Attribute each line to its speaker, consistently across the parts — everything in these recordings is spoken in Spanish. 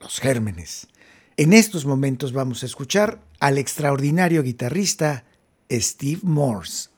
Speaker 1: los gérmenes. En estos momentos vamos a escuchar al extraordinario guitarrista Steve Morse.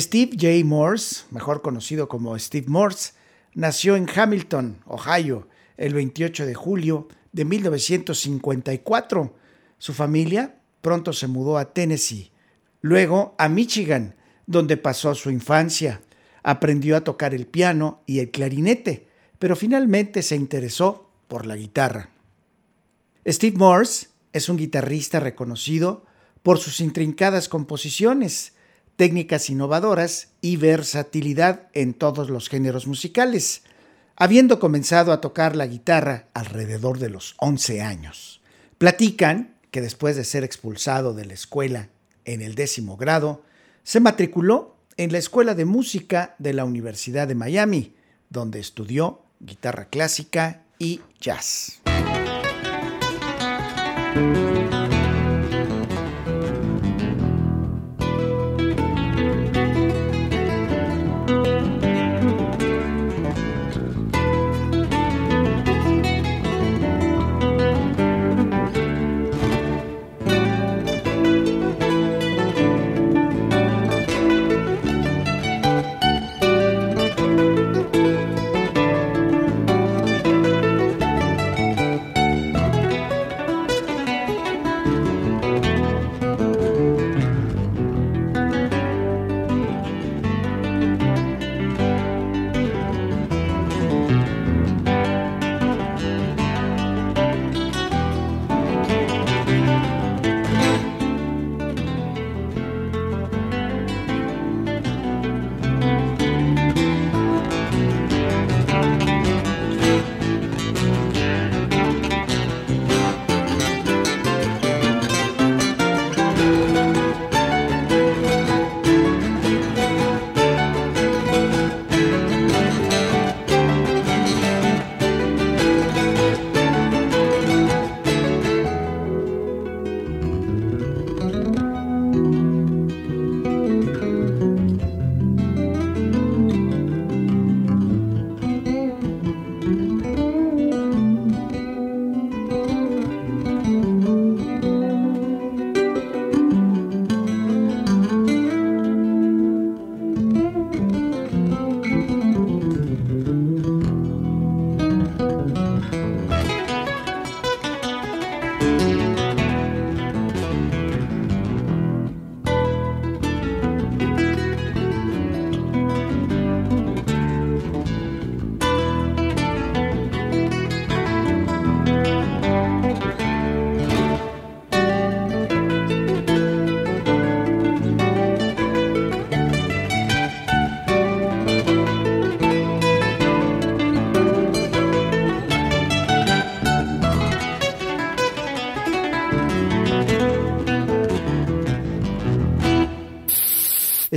Speaker 1: Steve J. Morse, mejor conocido como Steve Morse, nació en Hamilton, Ohio, el 28 de julio de 1954. Su familia pronto se mudó a Tennessee, luego a Michigan, donde pasó su infancia. Aprendió a tocar el piano y el clarinete, pero finalmente se interesó por la guitarra. Steve Morse es un guitarrista reconocido por sus intrincadas composiciones, técnicas innovadoras y versatilidad en todos los géneros musicales, habiendo comenzado a tocar la guitarra alrededor de los 11 años. Platican que después de ser expulsado de la escuela en el décimo grado, se matriculó en la Escuela de Música de la Universidad de Miami, donde estudió guitarra clásica y jazz.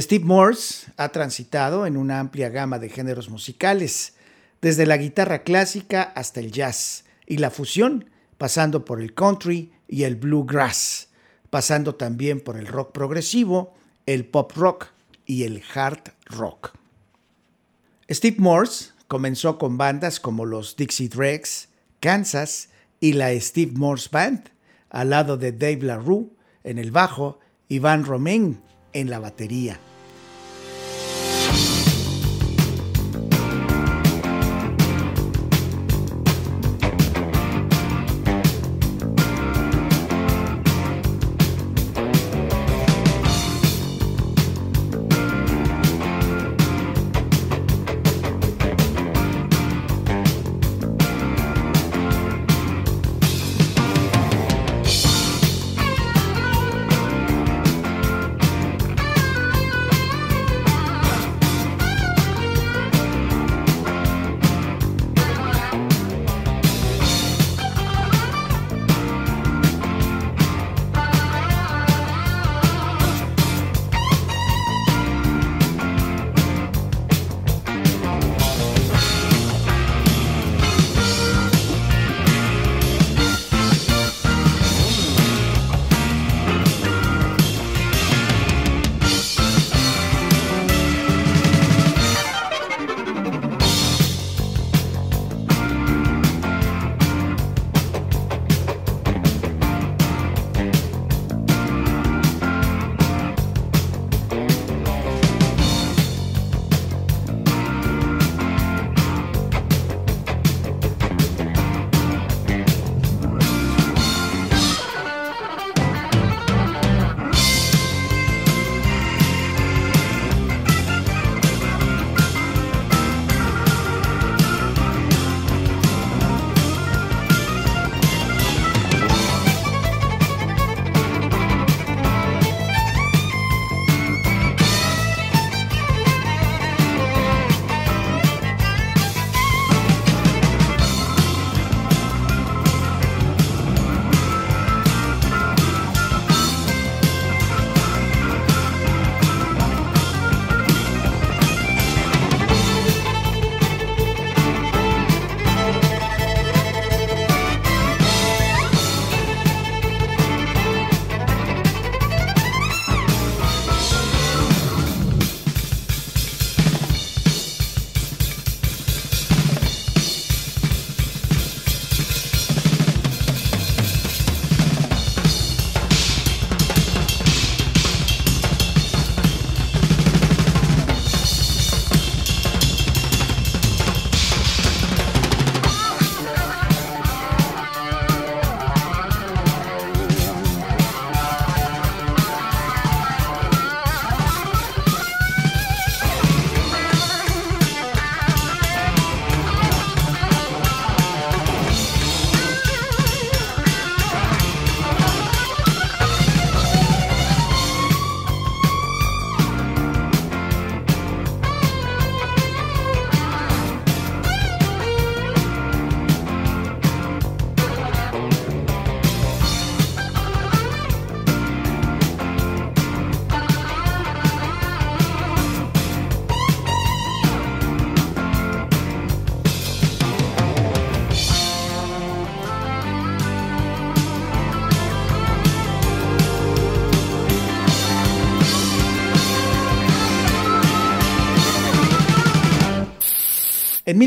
Speaker 1: Steve Morse ha transitado en una amplia gama de géneros musicales, desde la guitarra clásica hasta el jazz y la fusión, pasando por el country y el bluegrass, pasando también por el rock progresivo, el pop rock y el hard rock. Steve Morse comenzó con bandas como los Dixie Dregs, Kansas y la Steve Morse Band, al lado de Dave LaRue en el bajo y Van Romain en la batería.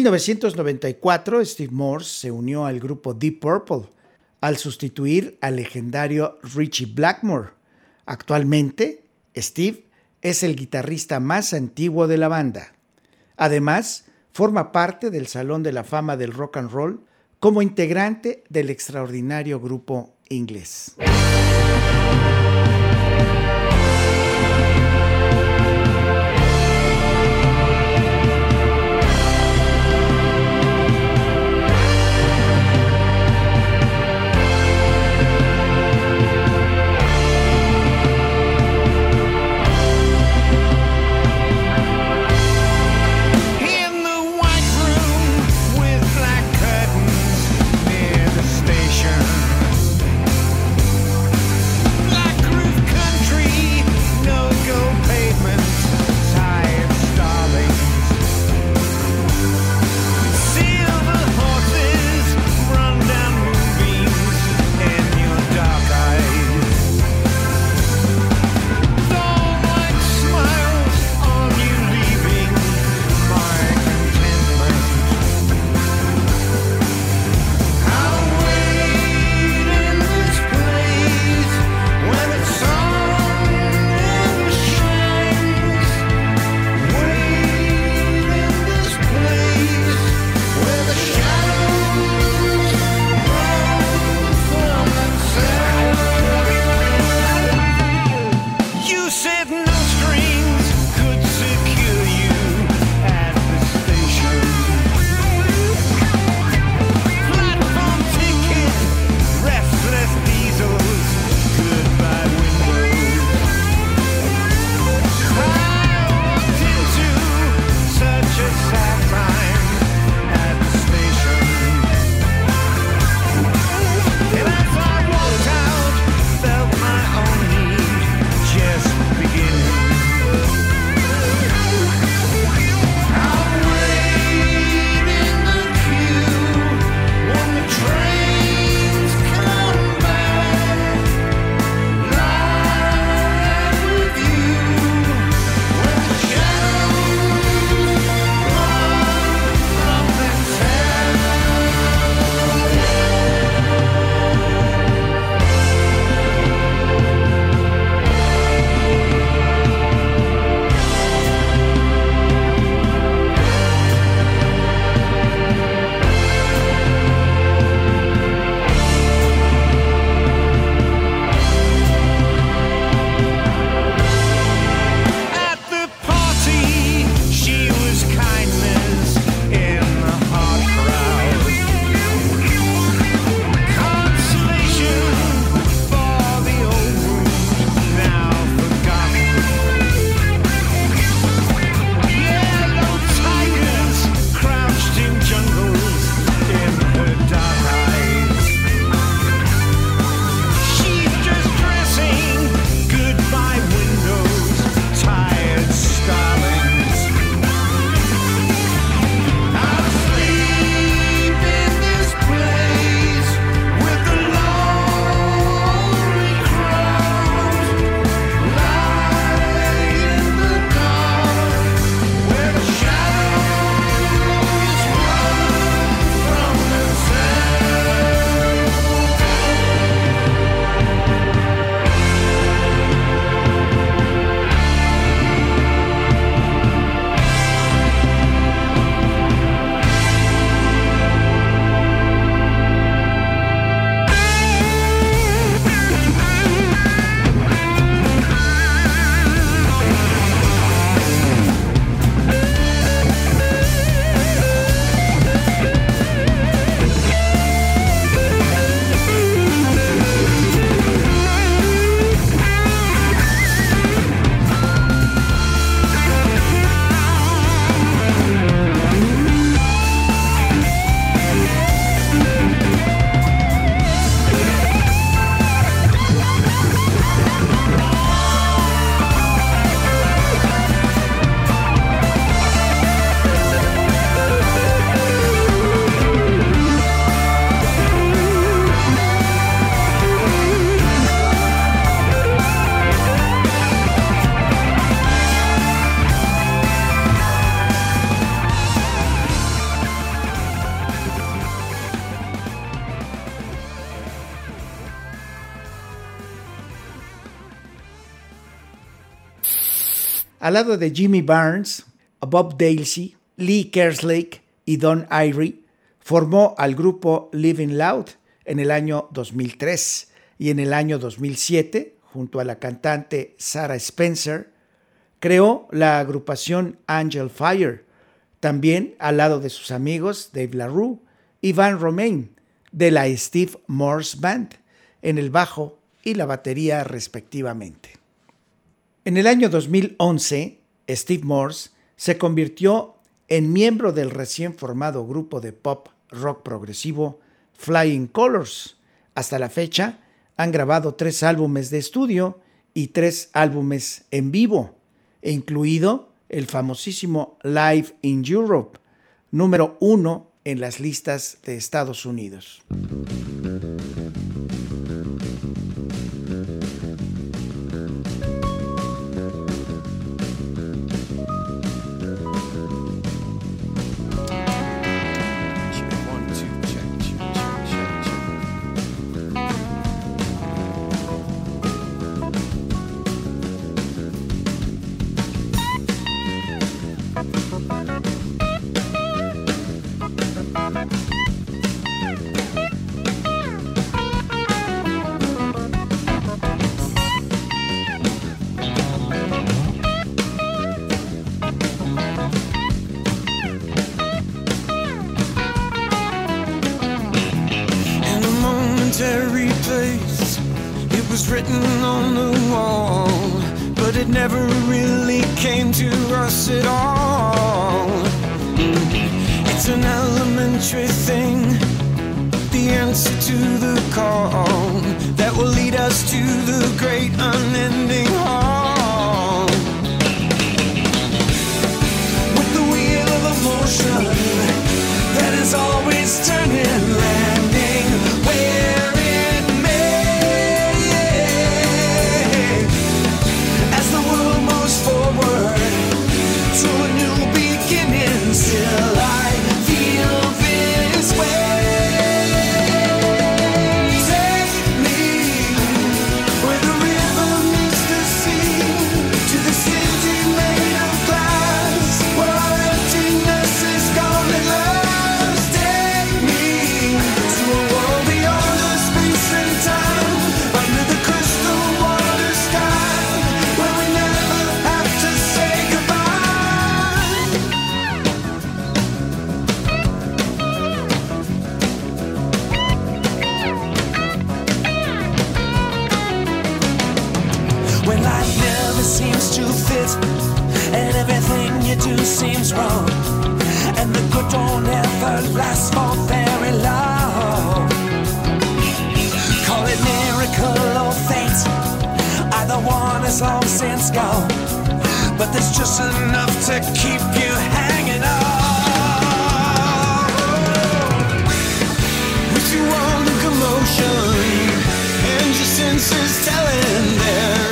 Speaker 1: 1994, Steve Morse se unió al grupo Deep Purple al sustituir al legendario Richie Blackmore. Actualmente, Steve es el guitarrista más antiguo de la banda. Además, forma parte del Salón de la Fama del Rock and Roll como integrante del extraordinario grupo inglés. Al lado de Jimmy Barnes, Bob Dalesy, Lee Kerslake y Don Irie, formó al grupo Living Loud en el año 2003 y en el año 2007, junto a la cantante Sarah Spencer, creó la agrupación Angel Fire, también al lado de sus amigos Dave LaRue y Van Romain, de la Steve Morse Band, en el bajo y la batería respectivamente. En el año 2011, Steve Morse se convirtió en miembro del recién formado grupo de pop rock progresivo Flying Colors. Hasta la fecha han grabado tres álbumes de estudio y tres álbumes en vivo, incluido el famosísimo Live in Europe, número uno en las listas de Estados Unidos.
Speaker 2: The answer to the call that will lead us to the great unknown.
Speaker 3: never seems to fit, and everything you do seems wrong. And the good don't ever last for very long. Call it miracle or fate, either one is long since gone.
Speaker 2: But
Speaker 3: there's just
Speaker 2: enough to keep you hanging on. With you all the commotion, and your senses telling there.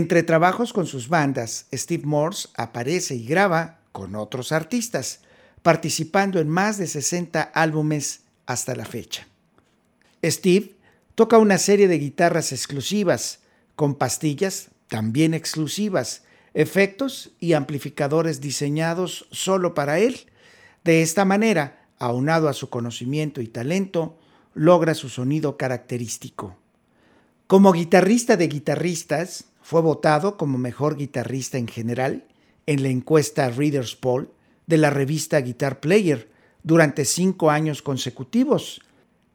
Speaker 1: Entre trabajos con sus bandas, Steve Morse aparece y graba con otros artistas, participando en más de 60 álbumes hasta la fecha. Steve toca una serie de guitarras exclusivas, con pastillas también exclusivas, efectos y amplificadores diseñados solo para él. De esta manera, aunado a su conocimiento y talento, logra su sonido característico. Como guitarrista de guitarristas, fue votado como mejor guitarrista en general en la encuesta Reader's Poll de la revista Guitar Player durante cinco años consecutivos,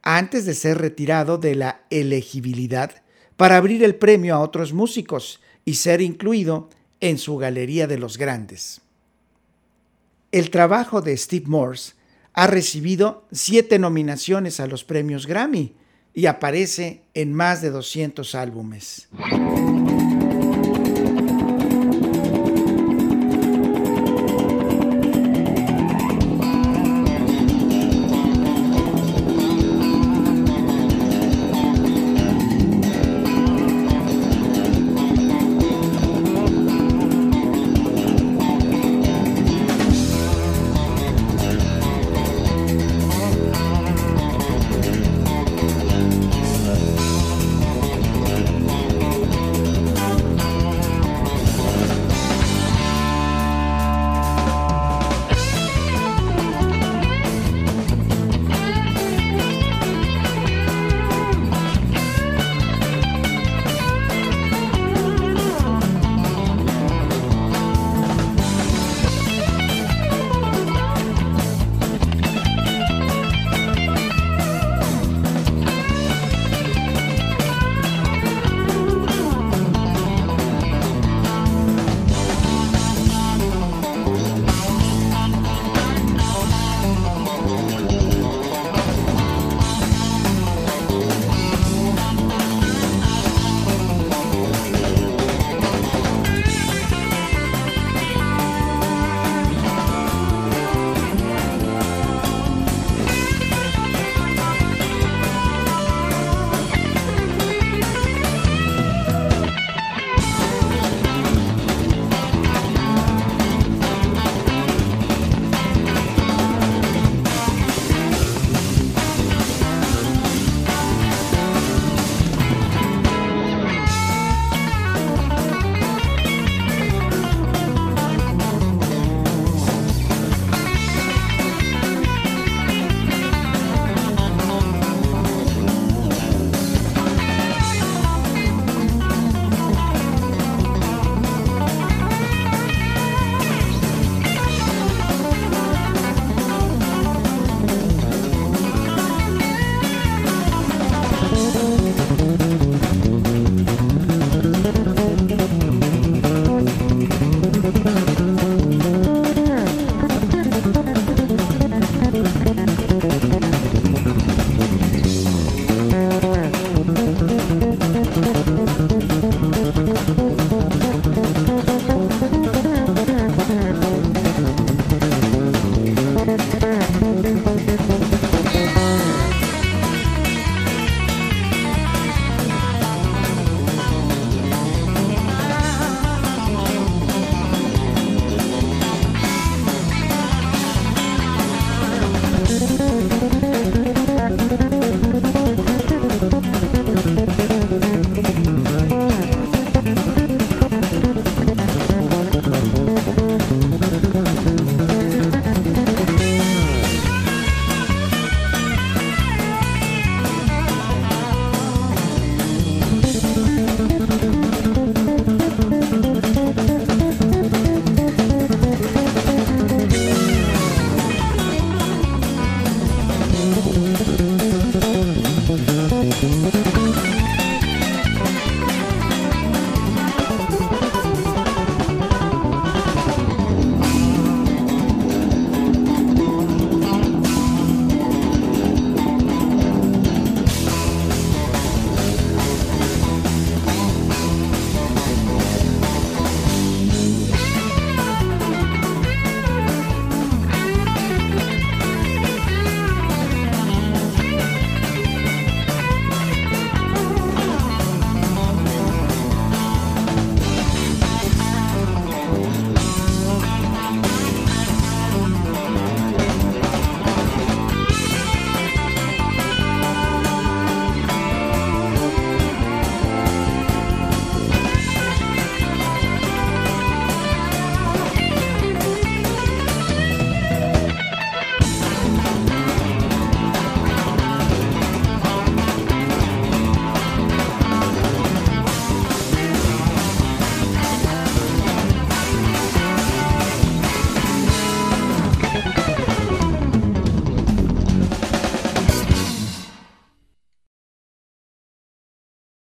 Speaker 1: antes de ser retirado de la elegibilidad para abrir el premio a otros músicos y ser incluido en su galería de los grandes. El trabajo de Steve Morse ha recibido siete nominaciones a los premios Grammy y aparece en más de 200 álbumes.